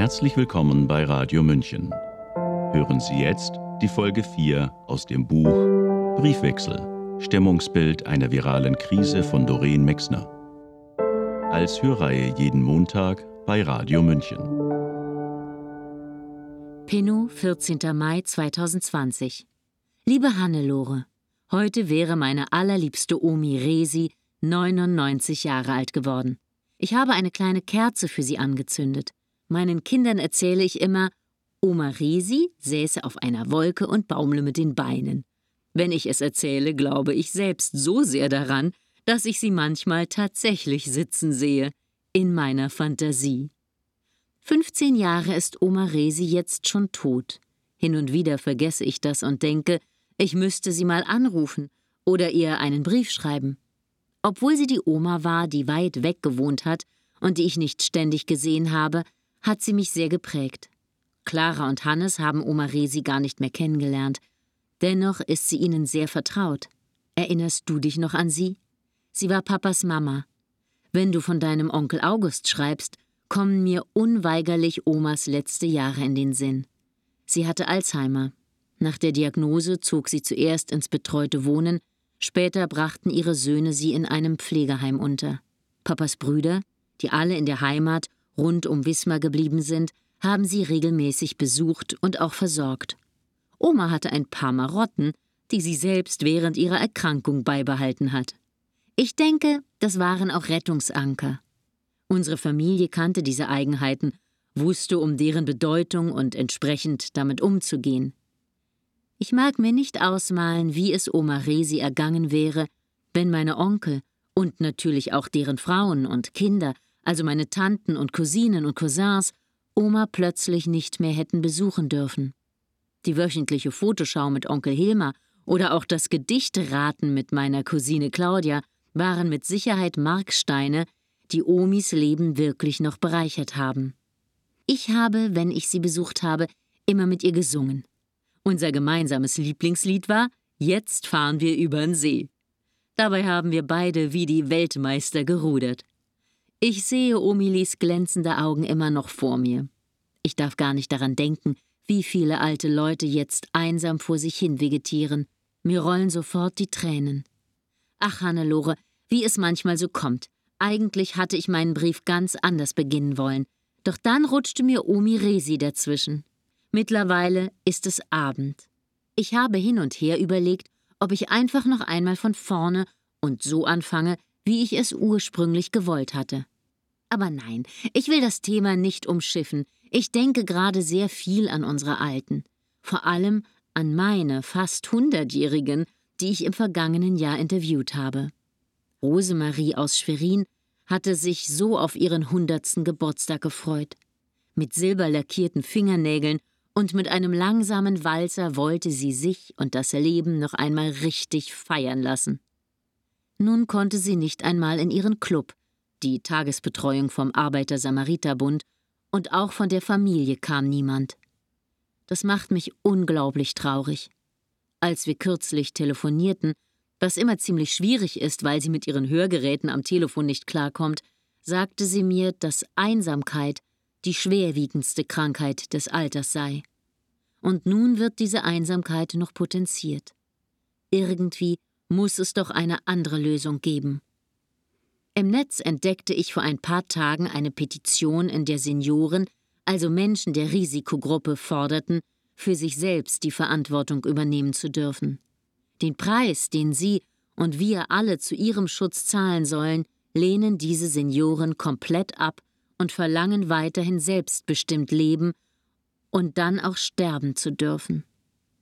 Herzlich willkommen bei Radio München. Hören Sie jetzt die Folge 4 aus dem Buch Briefwechsel, Stimmungsbild einer viralen Krise von Doreen Mexner. Als Hörreihe jeden Montag bei Radio München. Penno, 14. Mai 2020. Liebe Hannelore, heute wäre meine allerliebste Omi Resi 99 Jahre alt geworden. Ich habe eine kleine Kerze für sie angezündet. Meinen Kindern erzähle ich immer, Oma Resi säße auf einer Wolke und baumle mit den Beinen. Wenn ich es erzähle, glaube ich selbst so sehr daran, dass ich sie manchmal tatsächlich sitzen sehe, in meiner Fantasie. 15 Jahre ist Oma Resi jetzt schon tot. Hin und wieder vergesse ich das und denke, ich müsste sie mal anrufen oder ihr einen Brief schreiben. Obwohl sie die Oma war, die weit weg gewohnt hat und die ich nicht ständig gesehen habe, hat sie mich sehr geprägt. Clara und Hannes haben Oma Resi gar nicht mehr kennengelernt. Dennoch ist sie ihnen sehr vertraut. Erinnerst du dich noch an sie? Sie war Papas Mama. Wenn du von deinem Onkel August schreibst, kommen mir unweigerlich Omas letzte Jahre in den Sinn. Sie hatte Alzheimer. Nach der Diagnose zog sie zuerst ins betreute Wohnen, später brachten ihre Söhne sie in einem Pflegeheim unter. Papas Brüder, die alle in der Heimat rund um Wismar geblieben sind, haben sie regelmäßig besucht und auch versorgt. Oma hatte ein paar Marotten, die sie selbst während ihrer Erkrankung beibehalten hat. Ich denke, das waren auch Rettungsanker. Unsere Familie kannte diese Eigenheiten, wusste um deren Bedeutung und entsprechend damit umzugehen. Ich mag mir nicht ausmalen, wie es Oma Resi ergangen wäre, wenn meine Onkel und natürlich auch deren Frauen und Kinder also meine Tanten und Cousinen und Cousins, Oma plötzlich nicht mehr hätten besuchen dürfen. Die wöchentliche Fotoschau mit Onkel Hilmar oder auch das Gedichteraten mit meiner Cousine Claudia waren mit Sicherheit Marksteine, die Omis Leben wirklich noch bereichert haben. Ich habe, wenn ich sie besucht habe, immer mit ihr gesungen. Unser gemeinsames Lieblingslied war Jetzt fahren wir übern See. Dabei haben wir beide wie die Weltmeister gerudert. Ich sehe Omilis glänzende Augen immer noch vor mir. Ich darf gar nicht daran denken, wie viele alte Leute jetzt einsam vor sich hin vegetieren. Mir rollen sofort die Tränen. Ach, Hannelore, wie es manchmal so kommt. Eigentlich hatte ich meinen Brief ganz anders beginnen wollen. Doch dann rutschte mir Omi Resi dazwischen. Mittlerweile ist es Abend. Ich habe hin und her überlegt, ob ich einfach noch einmal von vorne und so anfange, wie ich es ursprünglich gewollt hatte. Aber nein, ich will das Thema nicht umschiffen. Ich denke gerade sehr viel an unsere Alten. Vor allem an meine fast Hundertjährigen, die ich im vergangenen Jahr interviewt habe. Rosemarie aus Schwerin hatte sich so auf ihren hundertsten Geburtstag gefreut. Mit silberlackierten Fingernägeln und mit einem langsamen Walzer wollte sie sich und das Leben noch einmal richtig feiern lassen. Nun konnte sie nicht einmal in ihren Club, die Tagesbetreuung vom Arbeiter-Samariter-Bund und auch von der Familie kam niemand. Das macht mich unglaublich traurig. Als wir kürzlich telefonierten, was immer ziemlich schwierig ist, weil sie mit ihren Hörgeräten am Telefon nicht klarkommt, sagte sie mir, dass Einsamkeit die schwerwiegendste Krankheit des Alters sei. Und nun wird diese Einsamkeit noch potenziert. Irgendwie muss es doch eine andere Lösung geben. Im Netz entdeckte ich vor ein paar Tagen eine Petition, in der Senioren, also Menschen der Risikogruppe, forderten, für sich selbst die Verantwortung übernehmen zu dürfen. Den Preis, den sie und wir alle zu ihrem Schutz zahlen sollen, lehnen diese Senioren komplett ab und verlangen weiterhin selbstbestimmt leben und dann auch sterben zu dürfen.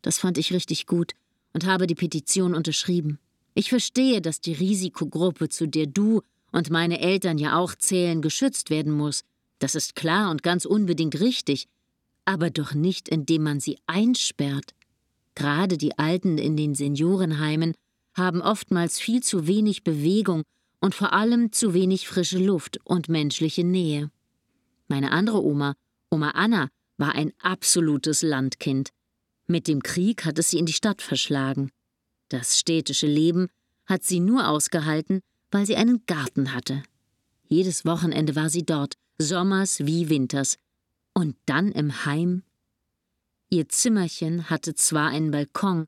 Das fand ich richtig gut und habe die Petition unterschrieben. Ich verstehe, dass die Risikogruppe, zu der du und meine Eltern ja auch zählen, geschützt werden muss. Das ist klar und ganz unbedingt richtig, aber doch nicht, indem man sie einsperrt. Gerade die Alten in den Seniorenheimen haben oftmals viel zu wenig Bewegung und vor allem zu wenig frische Luft und menschliche Nähe. Meine andere Oma, Oma Anna, war ein absolutes Landkind. Mit dem Krieg hat es sie in die Stadt verschlagen. Das städtische Leben hat sie nur ausgehalten, weil sie einen Garten hatte. Jedes Wochenende war sie dort, sommers wie winters. Und dann im Heim? Ihr Zimmerchen hatte zwar einen Balkon,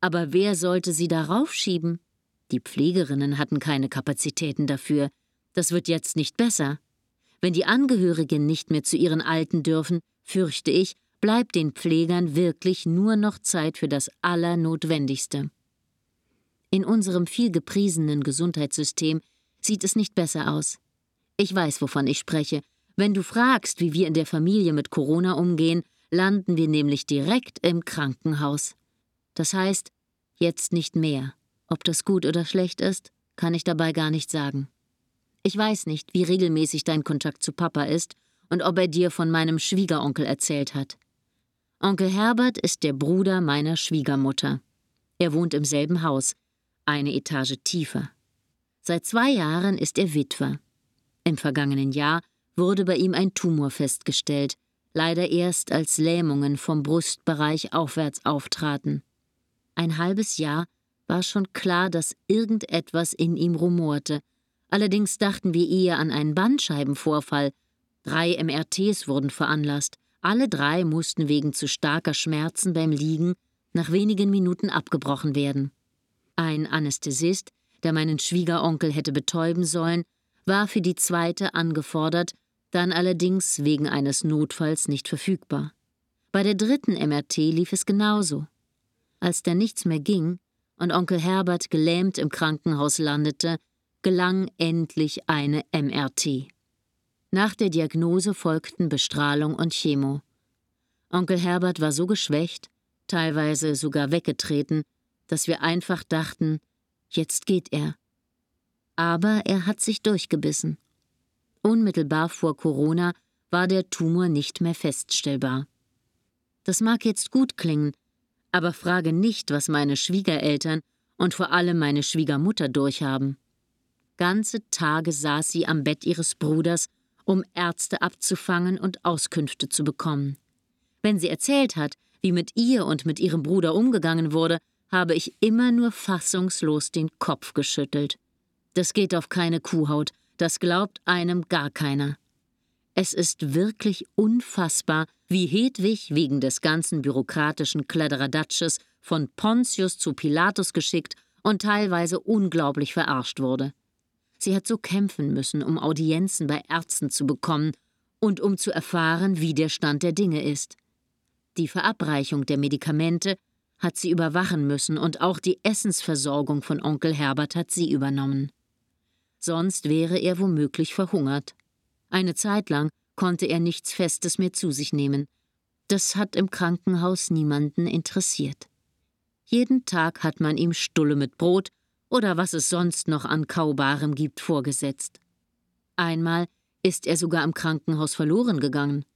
aber wer sollte sie darauf schieben? Die Pflegerinnen hatten keine Kapazitäten dafür. Das wird jetzt nicht besser. Wenn die Angehörigen nicht mehr zu ihren Alten dürfen, fürchte ich, bleibt den Pflegern wirklich nur noch Zeit für das Allernotwendigste. In unserem viel gepriesenen Gesundheitssystem sieht es nicht besser aus. Ich weiß, wovon ich spreche. Wenn du fragst, wie wir in der Familie mit Corona umgehen, landen wir nämlich direkt im Krankenhaus. Das heißt, jetzt nicht mehr. Ob das gut oder schlecht ist, kann ich dabei gar nicht sagen. Ich weiß nicht, wie regelmäßig dein Kontakt zu Papa ist und ob er dir von meinem Schwiegeronkel erzählt hat. Onkel Herbert ist der Bruder meiner Schwiegermutter. Er wohnt im selben Haus, eine Etage tiefer. Seit zwei Jahren ist er Witwer. Im vergangenen Jahr wurde bei ihm ein Tumor festgestellt, leider erst als Lähmungen vom Brustbereich aufwärts auftraten. Ein halbes Jahr war schon klar, dass irgendetwas in ihm rumorte. Allerdings dachten wir eher an einen Bandscheibenvorfall. Drei MRTs wurden veranlasst. Alle drei mussten wegen zu starker Schmerzen beim Liegen nach wenigen Minuten abgebrochen werden. Ein Anästhesist, der meinen Schwiegeronkel hätte betäuben sollen, war für die zweite angefordert, dann allerdings wegen eines Notfalls nicht verfügbar. Bei der dritten MRT lief es genauso. Als da nichts mehr ging und Onkel Herbert gelähmt im Krankenhaus landete, gelang endlich eine MRT. Nach der Diagnose folgten Bestrahlung und Chemo. Onkel Herbert war so geschwächt, teilweise sogar weggetreten, dass wir einfach dachten, jetzt geht er. Aber er hat sich durchgebissen. Unmittelbar vor Corona war der Tumor nicht mehr feststellbar. Das mag jetzt gut klingen, aber frage nicht, was meine Schwiegereltern und vor allem meine Schwiegermutter durchhaben. Ganze Tage saß sie am Bett ihres Bruders, um Ärzte abzufangen und Auskünfte zu bekommen. Wenn sie erzählt hat, wie mit ihr und mit ihrem Bruder umgegangen wurde, habe ich immer nur fassungslos den Kopf geschüttelt. Das geht auf keine Kuhhaut, das glaubt einem gar keiner. Es ist wirklich unfassbar, wie Hedwig wegen des ganzen bürokratischen Kladderadatsches von Pontius zu Pilatus geschickt und teilweise unglaublich verarscht wurde. Sie hat so kämpfen müssen, um Audienzen bei Ärzten zu bekommen und um zu erfahren, wie der Stand der Dinge ist. Die Verabreichung der Medikamente hat sie überwachen müssen und auch die Essensversorgung von Onkel Herbert hat sie übernommen. Sonst wäre er womöglich verhungert. Eine Zeit lang konnte er nichts Festes mehr zu sich nehmen. Das hat im Krankenhaus niemanden interessiert. Jeden Tag hat man ihm Stulle mit Brot oder was es sonst noch an Kaubarem gibt vorgesetzt. Einmal ist er sogar im Krankenhaus verloren gegangen.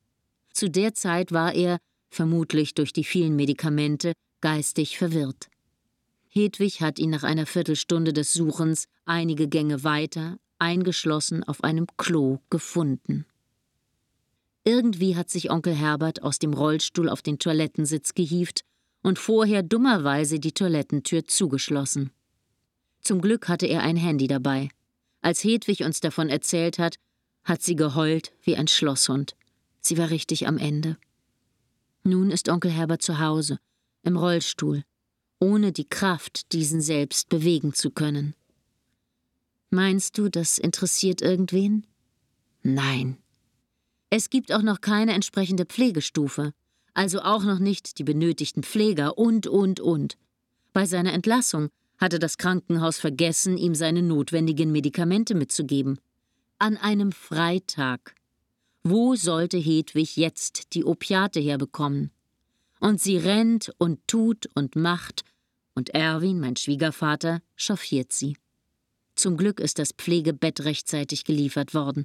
Zu der Zeit war er, vermutlich durch die vielen Medikamente, geistig verwirrt. Hedwig hat ihn nach einer Viertelstunde des Suchens einige Gänge weiter, eingeschlossen auf einem Klo, gefunden. Irgendwie hat sich Onkel Herbert aus dem Rollstuhl auf den Toilettensitz gehieft und vorher dummerweise die Toilettentür zugeschlossen. Zum Glück hatte er ein Handy dabei. Als Hedwig uns davon erzählt hat, hat sie geheult wie ein Schlosshund. Sie war richtig am Ende. Nun ist Onkel Herbert zu Hause im Rollstuhl, ohne die Kraft, diesen selbst bewegen zu können. Meinst du, das interessiert irgendwen? Nein. Es gibt auch noch keine entsprechende Pflegestufe, also auch noch nicht die benötigten Pfleger und, und, und. Bei seiner Entlassung hatte das Krankenhaus vergessen, ihm seine notwendigen Medikamente mitzugeben. An einem Freitag. Wo sollte Hedwig jetzt die Opiate herbekommen? Und sie rennt und tut und macht, und Erwin, mein Schwiegervater, chauffiert sie. Zum Glück ist das Pflegebett rechtzeitig geliefert worden.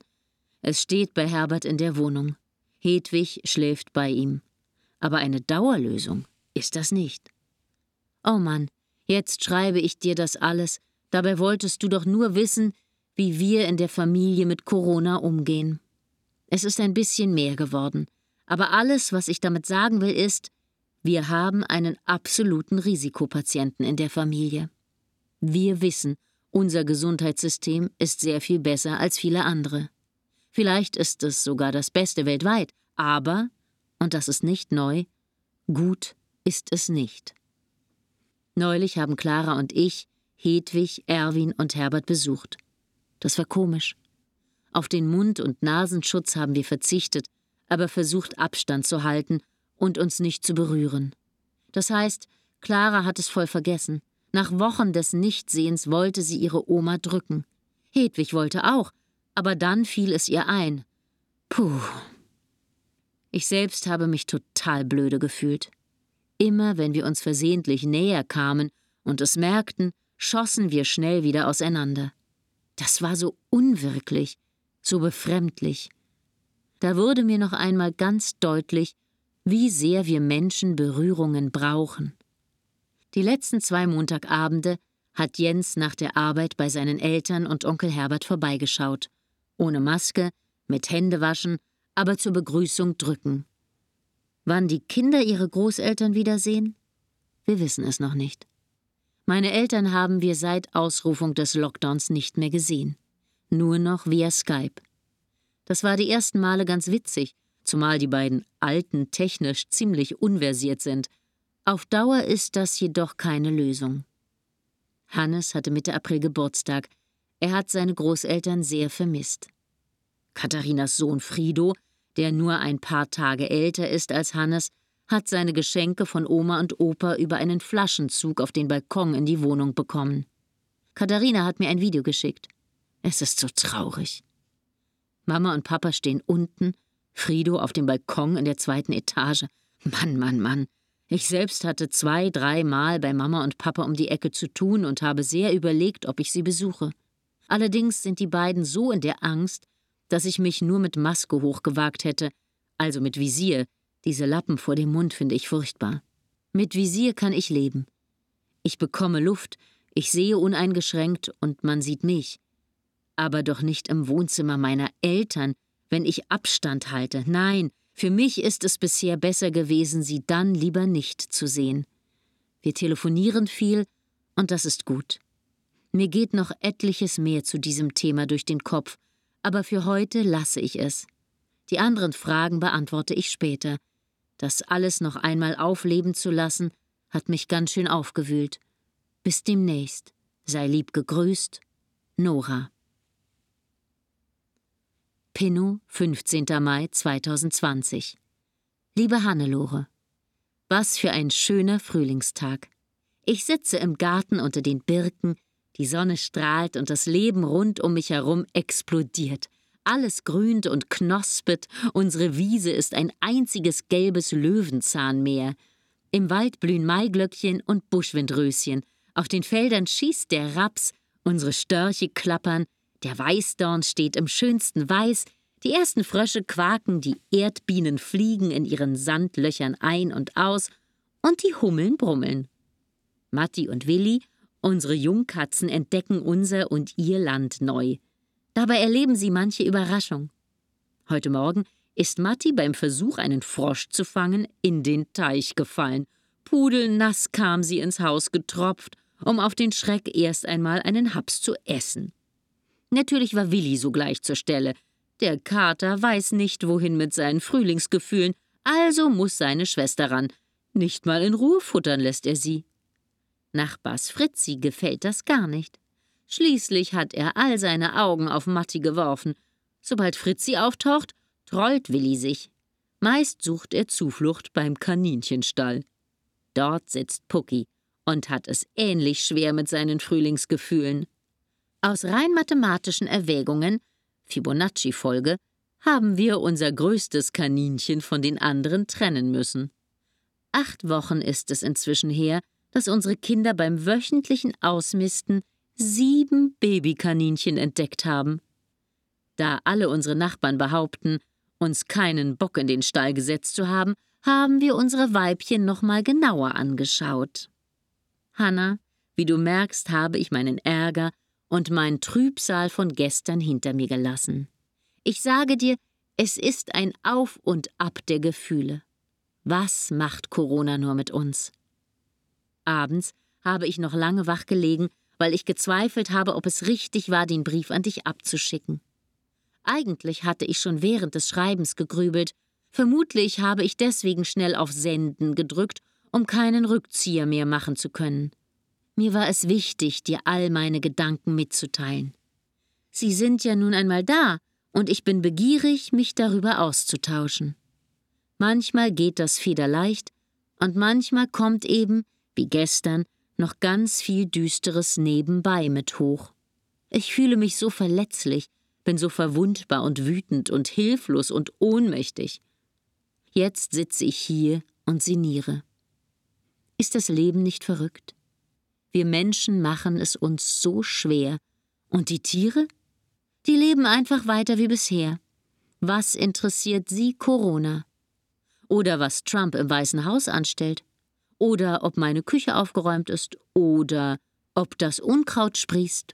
Es steht bei Herbert in der Wohnung. Hedwig schläft bei ihm. Aber eine Dauerlösung ist das nicht. Oh Mann, jetzt schreibe ich dir das alles, dabei wolltest du doch nur wissen, wie wir in der Familie mit Corona umgehen. Es ist ein bisschen mehr geworden, aber alles, was ich damit sagen will, ist, wir haben einen absoluten Risikopatienten in der Familie. Wir wissen, unser Gesundheitssystem ist sehr viel besser als viele andere. Vielleicht ist es sogar das Beste weltweit, Aber, und das ist nicht neu, gut ist es nicht. Neulich haben Clara und ich Hedwig, Erwin und Herbert besucht. Das war komisch. Auf den Mund- und Nasenschutz haben wir verzichtet, aber versucht Abstand zu halten und uns nicht zu berühren. Das heißt, Clara hat es voll vergessen. Nach Wochen des Nichtsehens wollte sie ihre Oma drücken. Hedwig wollte auch, aber dann fiel es ihr ein. Puh. Ich selbst habe mich total blöde gefühlt. Immer wenn wir uns versehentlich näher kamen und es merkten, schossen wir schnell wieder auseinander. Das war so unwirklich, so befremdlich. Da wurde mir noch einmal ganz deutlich, wie sehr wir Menschen Berührungen brauchen. Die letzten zwei Montagabende hat Jens nach der Arbeit bei seinen Eltern und Onkel Herbert vorbeigeschaut. Ohne Maske, mit Händewaschen, aber zur Begrüßung drücken. Wann die Kinder ihre Großeltern wiedersehen? Wir wissen es noch nicht. Meine Eltern haben wir seit Ausrufung des Lockdowns nicht mehr gesehen. Nur noch via Skype. Das war die ersten Male ganz witzig, zumal die beiden Alten technisch ziemlich unversiert sind. Auf Dauer ist das jedoch keine Lösung. Hannes hatte Mitte April Geburtstag. Er hat seine Großeltern sehr vermisst. Katharinas Sohn Frido, der nur ein paar Tage älter ist als Hannes, hat seine Geschenke von Oma und Opa über einen Flaschenzug auf den Balkon in die Wohnung bekommen. Katharina hat mir ein Video geschickt. Es ist so traurig. Mama und Papa stehen unten, Frido auf dem Balkon in der zweiten Etage. Mann, Mann, Mann. Ich selbst hatte zwei, dreimal bei Mama und Papa um die Ecke zu tun und habe sehr überlegt, ob ich sie besuche. Allerdings sind die beiden so in der Angst, dass ich mich nur mit Maske hochgewagt hätte, also mit Visier. Diese Lappen vor dem Mund finde ich furchtbar. Mit Visier kann ich leben. Ich bekomme Luft, ich sehe uneingeschränkt und man sieht mich. Aber doch nicht im Wohnzimmer meiner Eltern, wenn ich Abstand halte. Nein, für mich ist es bisher besser gewesen, sie dann lieber nicht zu sehen. Wir telefonieren viel, und das ist gut. Mir geht noch etliches mehr zu diesem Thema durch den Kopf, aber für heute lasse ich es. Die anderen Fragen beantworte ich später. Das alles noch einmal aufleben zu lassen, hat mich ganz schön aufgewühlt. Bis demnächst. Sei lieb gegrüßt. Nora. Pinnow, 15. Mai 2020. Liebe Hannelore, was für ein schöner Frühlingstag. Ich sitze im Garten unter den Birken, die Sonne strahlt und das Leben rund um mich herum explodiert. Alles grünt und knospet, unsere Wiese ist ein einziges gelbes Löwenzahnmeer. Im Wald blühen Maiglöckchen und Buschwindröschen, auf den Feldern schießt der Raps, unsere Störche klappern, der Weißdorn steht im schönsten Weiß, die ersten Frösche quaken, die Erdbienen fliegen in ihren Sandlöchern ein und aus, und die Hummeln brummeln. Matti und Willi, unsere Jungkatzen, entdecken unser und ihr Land neu. Dabei erleben sie manche Überraschung. Heute Morgen ist Matti beim Versuch, einen Frosch zu fangen, in den Teich gefallen. Pudelnass kam sie ins Haus getropft, um auf den Schreck erst einmal einen Haps zu essen. Natürlich war Willi sogleich zur Stelle. Der Kater weiß nicht, wohin mit seinen Frühlingsgefühlen, also muss seine Schwester ran. Nicht mal in Ruhe futtern lässt er sie. Nachbars Fritzi gefällt das gar nicht. Schließlich hat er all seine Augen auf Matti geworfen. Sobald Fritzi auftaucht, trollt Willi sich. Meist sucht er Zuflucht beim Kaninchenstall. Dort sitzt Pucki und hat es ähnlich schwer mit seinen Frühlingsgefühlen. Aus rein mathematischen Erwägungen, Fibonacci-Folge, haben wir unser größtes Kaninchen von den anderen trennen müssen. Acht Wochen ist es inzwischen her, dass unsere Kinder beim wöchentlichen Ausmisten sieben Babykaninchen entdeckt haben. Da alle unsere Nachbarn behaupten, uns keinen Bock in den Stall gesetzt zu haben, haben wir unsere Weibchen noch mal genauer angeschaut. Hanna, wie du merkst, habe ich meinen Ärger und mein Trübsal von gestern hinter mir gelassen. Ich sage dir, es ist ein Auf und Ab der Gefühle. Was macht Corona nur mit uns? Abends habe ich noch lange wach gelegen, weil ich gezweifelt habe, ob es richtig war, den Brief an dich abzuschicken. Eigentlich hatte ich schon während des Schreibens gegrübelt, Vermutlich habe ich deswegen schnell auf Senden gedrückt, um keinen Rückzieher mehr machen zu können. Mir war es wichtig, dir all meine Gedanken mitzuteilen. Sie sind ja nun einmal da, und ich bin begierig, mich darüber auszutauschen. Manchmal geht das federleicht, und manchmal kommt eben, wie gestern, noch ganz viel Düsteres nebenbei mit hoch. Ich fühle mich so verletzlich, bin so verwundbar und wütend und hilflos und ohnmächtig. Jetzt sitze ich hier und sinniere. Ist das Leben nicht verrückt? Wir Menschen machen es uns so schwer. Und die Tiere? Die leben einfach weiter wie bisher. Was interessiert sie Corona? Oder was Trump im Weißen Haus anstellt? Oder ob meine Küche aufgeräumt ist? Oder ob das Unkraut sprießt?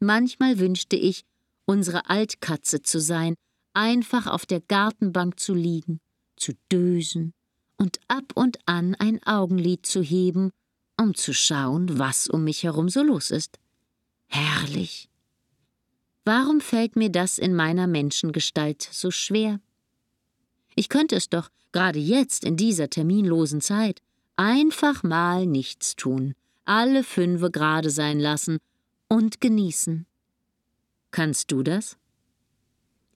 Manchmal wünschte ich, unsere Altkatze zu sein, einfach auf der Gartenbank zu liegen, zu dösen und ab und an ein Augenlid zu heben, um zu schauen, was um mich herum so los ist. Herrlich. Warum fällt mir das in meiner Menschengestalt so schwer? Ich könnte es doch, gerade jetzt in dieser terminlosen Zeit, einfach mal nichts tun, alle fünfe gerade sein lassen und genießen. Kannst du das?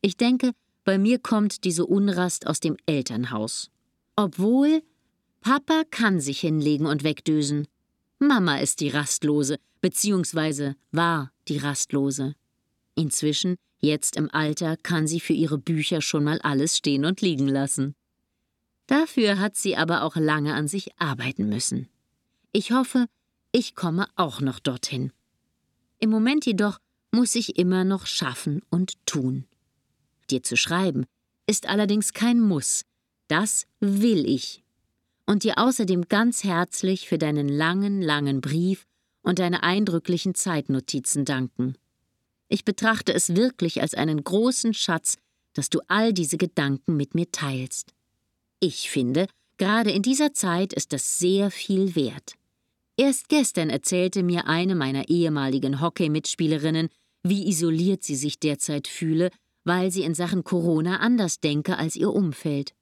Ich denke, bei mir kommt diese Unrast aus dem Elternhaus. Obwohl Papa kann sich hinlegen und wegdösen. Mama ist die Rastlose, beziehungsweise war die Rastlose. Inzwischen, jetzt im Alter, kann sie für ihre Bücher schon mal alles stehen und liegen lassen. Dafür hat sie aber auch lange an sich arbeiten müssen. Ich hoffe, ich komme auch noch dorthin. Im Moment jedoch muss ich immer noch schaffen und tun. Dir zu schreiben ist allerdings kein Muss, das will ich. Und dir außerdem ganz herzlich für deinen langen, langen Brief und deine eindrücklichen Zeitnotizen danken. Ich betrachte es wirklich als einen großen Schatz, dass du all diese Gedanken mit mir teilst. Ich finde, gerade in dieser Zeit ist das sehr viel wert. Erst gestern erzählte mir eine meiner ehemaligen Hockey-Mitspielerinnen, wie isoliert sie sich derzeit fühle, weil sie in Sachen Corona anders denke als ihr Umfeld.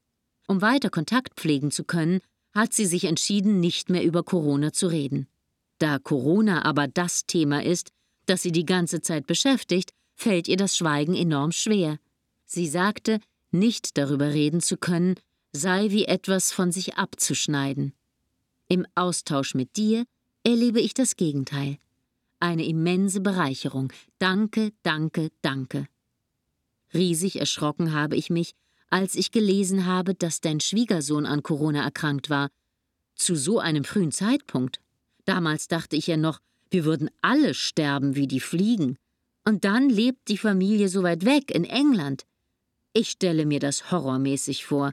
Um weiter Kontakt pflegen zu können, hat sie sich entschieden, nicht mehr über Corona zu reden. Da Corona aber das Thema ist, das sie die ganze Zeit beschäftigt, fällt ihr das Schweigen enorm schwer. Sie sagte, nicht darüber reden zu können, sei wie etwas von sich abzuschneiden. Im Austausch mit dir erlebe ich das Gegenteil. Eine immense Bereicherung. Danke, danke, danke. Riesig erschrocken habe ich mich, als ich gelesen habe, dass dein Schwiegersohn an Corona erkrankt war. Zu so einem frühen Zeitpunkt. Damals dachte ich ja noch, wir würden alle sterben wie die Fliegen. Und dann lebt die Familie so weit weg in England. Ich stelle mir das horrormäßig vor.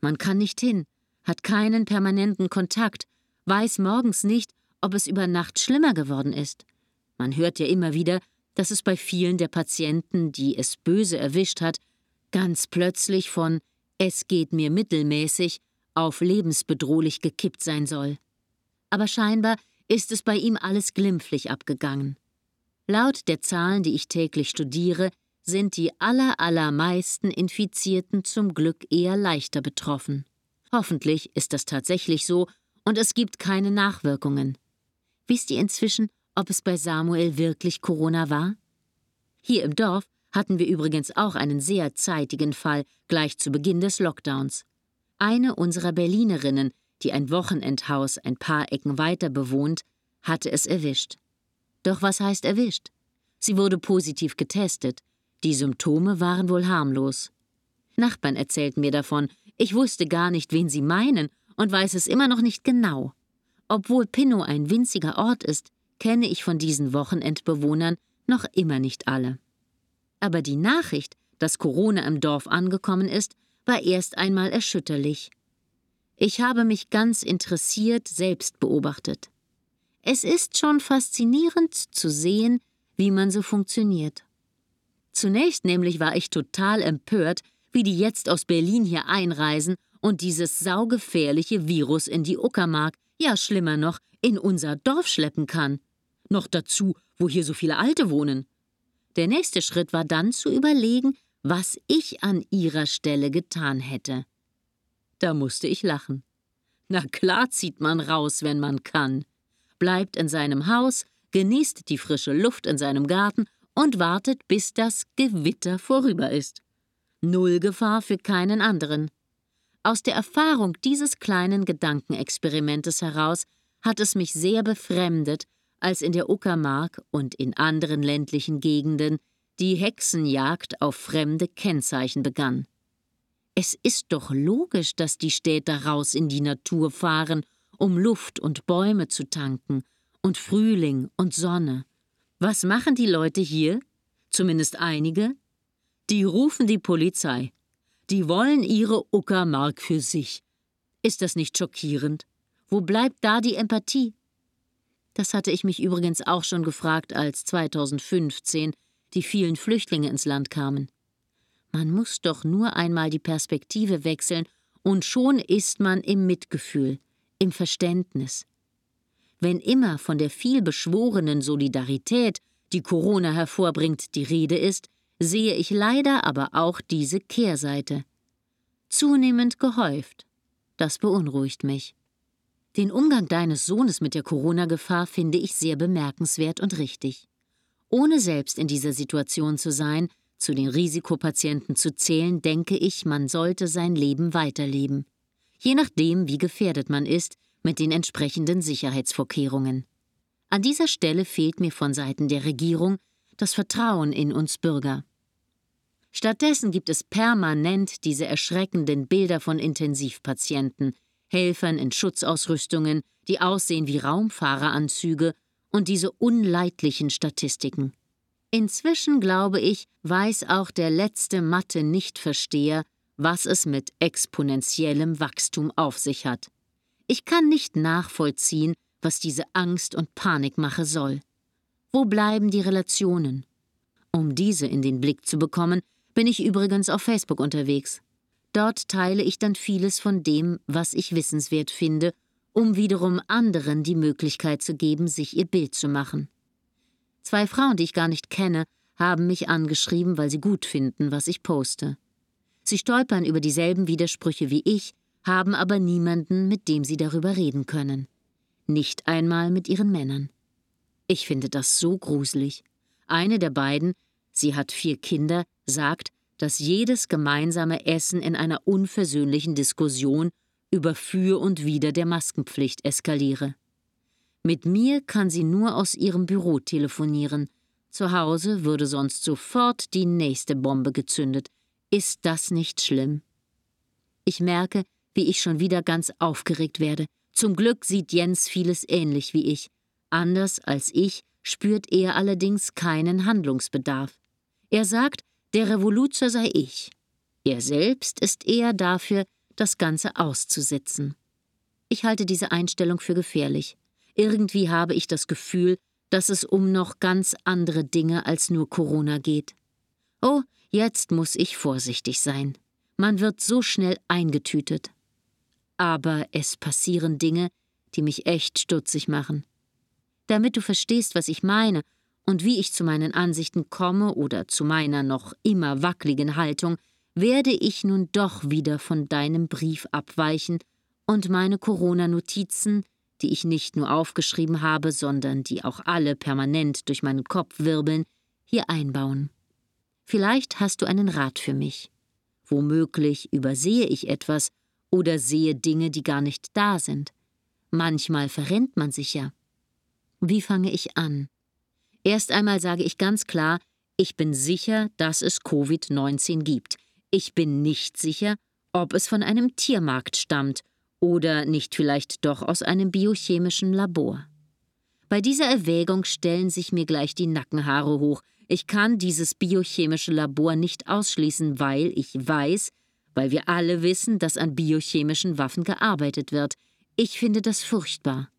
Man kann nicht hin, hat keinen permanenten Kontakt, weiß morgens nicht, ob es über Nacht schlimmer geworden ist. Man hört ja immer wieder, dass es bei vielen der Patienten, die es böse erwischt hat, ganz plötzlich von es geht mir mittelmäßig auf lebensbedrohlich gekippt sein soll. Aber scheinbar ist es bei ihm alles glimpflich abgegangen. Laut der Zahlen, die ich täglich studiere, sind die allerallermeisten Infizierten zum Glück eher leichter betroffen. Hoffentlich ist das tatsächlich so und es gibt keine Nachwirkungen. Wisst ihr inzwischen, ob es bei Samuel wirklich Corona war? Hier im Dorf hatten wir übrigens auch einen sehr zeitigen Fall gleich zu Beginn des Lockdowns. Eine unserer Berlinerinnen, die ein Wochenendhaus ein paar Ecken weiter bewohnt, hatte es erwischt. Doch was heißt erwischt? Sie wurde positiv getestet. Die Symptome waren wohl harmlos. Nachbarn erzählten mir davon, ich wusste gar nicht, wen sie meinen und weiß es immer noch nicht genau. Obwohl Pinnow ein winziger Ort ist, kenne ich von diesen Wochenendbewohnern noch immer nicht alle. Aber die Nachricht, dass Corona im Dorf angekommen ist, war erst einmal erschütterlich. Ich habe mich ganz interessiert selbst beobachtet. Es ist schon faszinierend zu sehen, wie man so funktioniert. Zunächst nämlich war ich total empört, wie die jetzt aus Berlin hier einreisen und dieses saugefährliche Virus in die Uckermark, ja schlimmer noch, in unser Dorf schleppen kann. Noch dazu, wo hier so viele Alte wohnen. Der nächste Schritt war dann zu überlegen, was ich an ihrer Stelle getan hätte. Da musste ich lachen. Na klar zieht man raus, wenn man kann, bleibt in seinem Haus, genießt die frische Luft in seinem Garten und wartet, bis das Gewitter vorüber ist. Null Gefahr für keinen anderen. Aus der Erfahrung dieses kleinen Gedankenexperimentes heraus hat es mich sehr befremdet, als in der Uckermark und in anderen ländlichen Gegenden die Hexenjagd auf fremde Kennzeichen begann. Es ist doch logisch, dass die Städter raus in die Natur fahren, um Luft und Bäume zu tanken und Frühling und Sonne. Was machen die Leute hier? Zumindest einige? Die rufen die Polizei. Die wollen ihre Uckermark für sich. Ist das nicht schockierend? Wo bleibt da die Empathie? Das hatte ich mich übrigens auch schon gefragt, als 2015 die vielen Flüchtlinge ins Land kamen. Man muss doch nur einmal die Perspektive wechseln, und schon ist man im Mitgefühl, im Verständnis. Wenn immer von der vielbeschworenen Solidarität, die Corona hervorbringt, die Rede ist, sehe ich leider aber auch diese Kehrseite. Zunehmend gehäuft. Das beunruhigt mich. Den Umgang deines Sohnes mit der Corona-Gefahr finde ich sehr bemerkenswert und richtig. Ohne selbst in dieser Situation zu sein, zu den Risikopatienten zu zählen, denke ich, man sollte sein Leben weiterleben. Je nachdem, wie gefährdet man ist, mit den entsprechenden Sicherheitsvorkehrungen. An dieser Stelle fehlt mir von Seiten der Regierung das Vertrauen in uns Bürger. Stattdessen gibt es permanent diese erschreckenden Bilder von Intensivpatienten, Helfern in Schutzausrüstungen, die aussehen wie Raumfahreranzüge und diese unleidlichen Statistiken. Inzwischen, glaube ich, weiß auch der letzte Mathe-Nichtversteher, was es mit exponentiellem Wachstum auf sich hat. Ich kann nicht nachvollziehen, was diese Angst und Panikmache soll. Wo bleiben die Relationen? Um diese in den Blick zu bekommen, bin ich übrigens auf Facebook unterwegs. Dort teile ich dann vieles von dem, was ich wissenswert finde, um wiederum anderen die Möglichkeit zu geben, sich ihr Bild zu machen. Zwei Frauen, die ich gar nicht kenne, haben mich angeschrieben, weil sie gut finden, was ich poste. Sie stolpern über dieselben Widersprüche wie ich, haben aber niemanden, mit dem sie darüber reden können. Nicht einmal mit ihren Männern. Ich finde das so gruselig. Eine der beiden, sie hat vier Kinder, sagt, dass jedes gemeinsame Essen in einer unversöhnlichen Diskussion über Für und Wider der Maskenpflicht eskaliere. Mit mir kann sie nur aus ihrem Büro telefonieren. Zu Hause würde sonst sofort die nächste Bombe gezündet. Ist das nicht schlimm? Ich merke, wie ich schon wieder ganz aufgeregt werde. Zum Glück sieht Jens vieles ähnlich wie ich. Anders als ich spürt er allerdings keinen Handlungsbedarf. Er sagt, der Revoluzer sei ich. Er selbst ist eher dafür, das Ganze auszusitzen. Ich halte diese Einstellung für gefährlich. Irgendwie habe ich das Gefühl, dass es um noch ganz andere Dinge als nur Corona geht. Oh, jetzt muss ich vorsichtig sein. Man wird so schnell eingetütet. Aber es passieren Dinge, die mich echt stutzig machen. Damit du verstehst, was ich meine und wie ich zu meinen Ansichten komme oder zu meiner noch immer wackeligen Haltung, werde ich nun doch wieder von deinem Brief abweichen und meine Corona-Notizen die ich nicht nur aufgeschrieben habe, sondern die auch alle permanent durch meinen Kopf wirbeln, hier einbauen. Vielleicht hast du einen Rat für mich. Womöglich übersehe ich etwas oder sehe Dinge, die gar nicht da sind. Manchmal verrennt man sich ja. Wie fange ich an? Erst einmal sage ich ganz klar, ich bin sicher, dass es Covid-19 gibt. Ich bin nicht sicher, ob es von einem Tiermarkt stammt oder nicht vielleicht doch aus einem biochemischen Labor? Bei dieser Erwägung stellen sich mir gleich die Nackenhaare hoch. Ich kann dieses biochemische Labor nicht ausschließen, weil ich weiß, weil wir alle wissen, dass an biochemischen Waffen gearbeitet wird. Ich finde das furchtbar.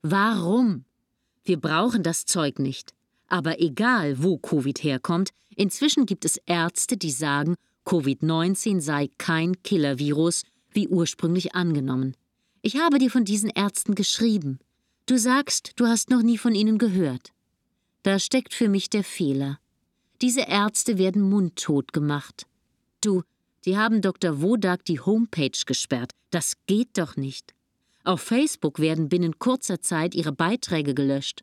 Warum? Wir brauchen das Zeug nicht. Aber egal, wo Covid herkommt, inzwischen gibt es Ärzte, die sagen, Covid-19 sei kein Killer-Virus wie ursprünglich angenommen. Ich habe dir von diesen Ärzten geschrieben. Du sagst, du hast noch nie von ihnen gehört. Da steckt für mich der Fehler. Diese Ärzte werden mundtot gemacht. Du, die haben Dr. Wodak die Homepage gesperrt. Das geht doch nicht. Auf Facebook werden binnen kurzer Zeit ihre Beiträge gelöscht.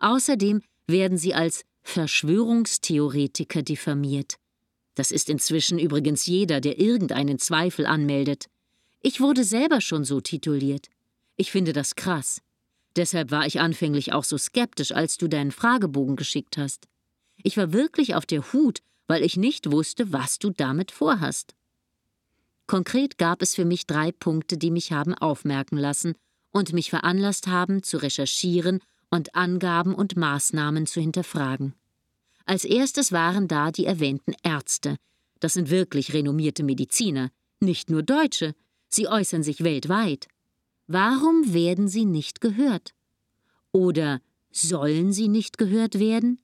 Außerdem werden sie als Verschwörungstheoretiker diffamiert. Das ist inzwischen übrigens jeder, der irgendeinen Zweifel anmeldet. Ich wurde selber schon so tituliert. Ich finde das krass. Deshalb war ich anfänglich auch so skeptisch, als du deinen Fragebogen geschickt hast. Ich war wirklich auf der Hut, weil ich nicht wusste, was du damit vorhast. Konkret gab es für mich drei Punkte, die mich haben aufmerken lassen und mich veranlasst haben, zu recherchieren und Angaben und Maßnahmen zu hinterfragen. Als erstes waren da die erwähnten Ärzte. Das sind wirklich renommierte Mediziner, nicht nur Deutsche, sie äußern sich weltweit. Warum werden sie nicht gehört? Oder sollen sie nicht gehört werden?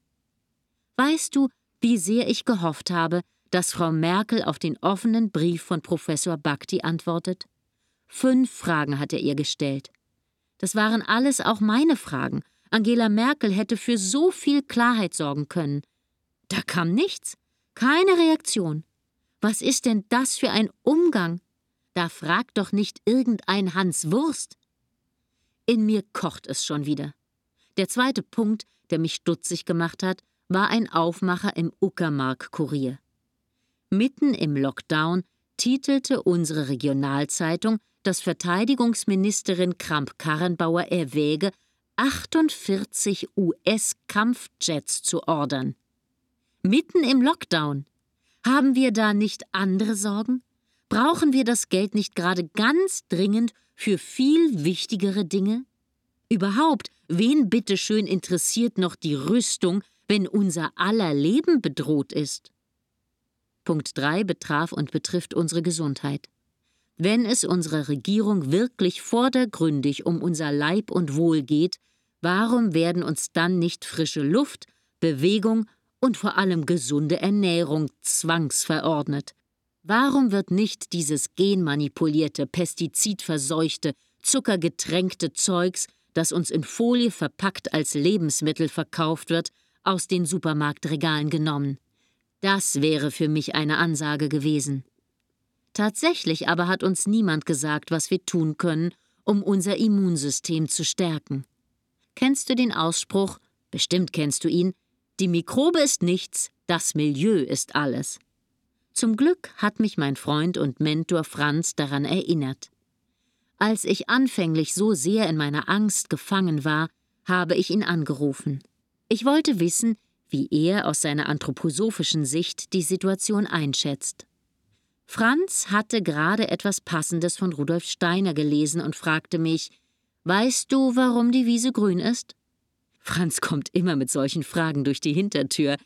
Weißt du, wie sehr ich gehofft habe, dass Frau Merkel auf den offenen Brief von Professor Bhakti antwortet? Fünf Fragen hat er ihr gestellt. Das waren alles auch meine Fragen. Angela Merkel hätte für so viel Klarheit sorgen können. Da kam nichts, keine Reaktion. Was ist denn das für ein Umgang? Da fragt doch nicht irgendein Hans Wurst. In mir kocht es schon wieder. Der zweite Punkt, der mich stutzig gemacht hat, war ein Aufmacher im Uckermark-Kurier. Mitten im Lockdown titelte unsere Regionalzeitung, dass Verteidigungsministerin Kramp-Karrenbauer erwäge, 48 US-Kampfjets zu ordern. Mitten im Lockdown. Haben wir da nicht andere Sorgen? Brauchen wir das Geld nicht gerade ganz dringend für viel wichtigere Dinge? Überhaupt, wen bitteschön interessiert noch die Rüstung, wenn unser aller Leben bedroht ist? Punkt 3 betraf und betrifft unsere Gesundheit. Wenn es unserer Regierung wirklich vordergründig um unser Leib und Wohl geht, warum werden uns dann nicht frische Luft, Bewegung und vor allem gesunde Ernährung zwangsverordnet? Warum wird nicht dieses genmanipulierte, pestizidverseuchte, zuckergetränkte Zeugs, das uns in Folie verpackt als Lebensmittel verkauft wird, aus den Supermarktregalen genommen? Das wäre für mich eine Ansage gewesen. Tatsächlich aber hat uns niemand gesagt, was wir tun können, um unser Immunsystem zu stärken. Kennst du den Ausspruch, bestimmt kennst du ihn, die Mikrobe ist nichts, das Milieu ist alles. Zum Glück hat mich mein Freund und Mentor Franz daran erinnert. Als ich anfänglich so sehr in meiner Angst gefangen war, habe ich ihn angerufen. Ich wollte wissen, wie er aus seiner anthroposophischen Sicht die Situation einschätzt. Franz hatte gerade etwas Passendes von Rudolf Steiner gelesen und fragte mich Weißt du, warum die Wiese grün ist? Franz kommt immer mit solchen Fragen durch die Hintertür.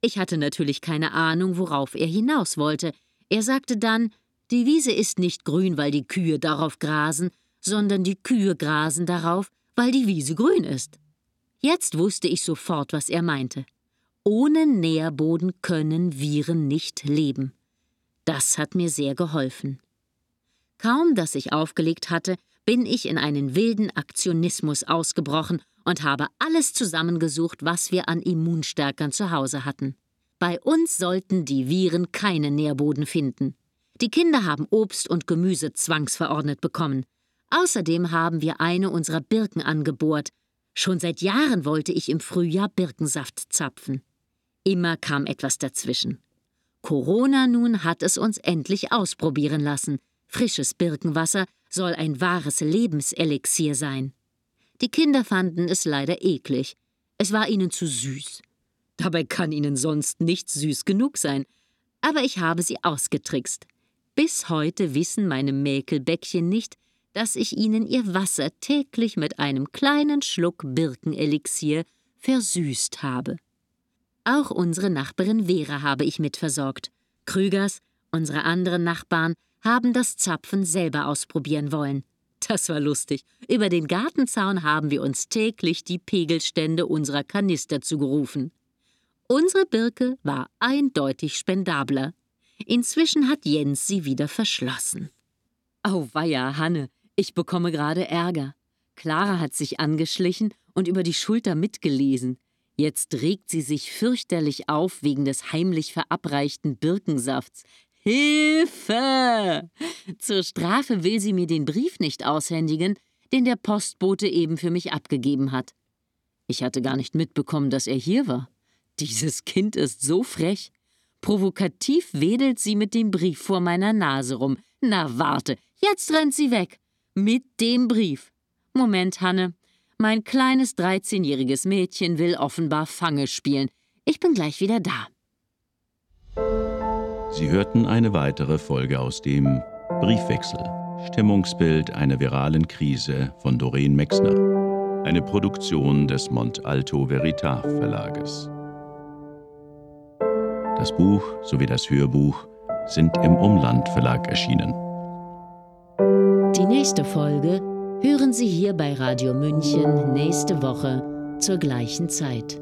Ich hatte natürlich keine Ahnung, worauf er hinaus wollte. Er sagte dann, die Wiese ist nicht grün, weil die Kühe darauf grasen, sondern die Kühe grasen darauf, weil die Wiese grün ist. Jetzt wusste ich sofort, was er meinte. Ohne Nährboden können Viren nicht leben. Das hat mir sehr geholfen. Kaum, dass ich aufgelegt hatte, bin ich in einen wilden Aktionismus ausgebrochen und habe alles zusammengesucht, was wir an Immunstärkern zu Hause hatten. Bei uns sollten die Viren keinen Nährboden finden. Die Kinder haben Obst und Gemüse zwangsverordnet bekommen. Außerdem haben wir eine unserer Birken angebohrt. Schon seit Jahren wollte ich im Frühjahr Birkensaft zapfen. Immer kam etwas dazwischen. Corona nun hat es uns endlich ausprobieren lassen. Frisches Birkenwasser soll ein wahres Lebenselixier sein. Die Kinder fanden es leider eklig. Es war ihnen zu süß. Dabei kann ihnen sonst nicht süß genug sein. Aber ich habe sie ausgetrickst. Bis heute wissen meine Mäkelbäckchen nicht, dass ich ihnen ihr Wasser täglich mit einem kleinen Schluck Birkenelixier versüßt habe. Auch unsere Nachbarin Vera habe ich mitversorgt. Krügers, unsere anderen Nachbarn, haben das Zapfen selber ausprobieren wollen. Das war lustig. Über den Gartenzaun haben wir uns täglich die Pegelstände unserer Kanister zugerufen. Unsere Birke war eindeutig spendabler. Inzwischen hat Jens sie wieder verschlossen. Auweia, Hanne, ich bekomme gerade Ärger. Clara hat sich angeschlichen und über die Schulter mitgelesen. Jetzt regt sie sich fürchterlich auf wegen des heimlich verabreichten Birkensafts. Hilfe! Zur Strafe will sie mir den Brief nicht aushändigen, den der Postbote eben für mich abgegeben hat. Ich hatte gar nicht mitbekommen, dass er hier war. Dieses Kind ist so frech. Provokativ wedelt sie mit dem Brief vor meiner Nase rum. Na warte, jetzt rennt sie weg. Mit dem Brief. Moment, Hanne. Mein kleines 13-jähriges Mädchen will offenbar Fange spielen. Ich bin gleich wieder da. Sie hörten eine weitere Folge aus dem Briefwechsel. Stimmungsbild einer viralen Krise von Doreen Mexner. Eine Produktion des Mont Alto Veritas Verlages. Das Buch sowie das Hörbuch sind im Umland Verlag erschienen. Die nächste Folge hören Sie hier bei Radio München nächste Woche zur gleichen Zeit.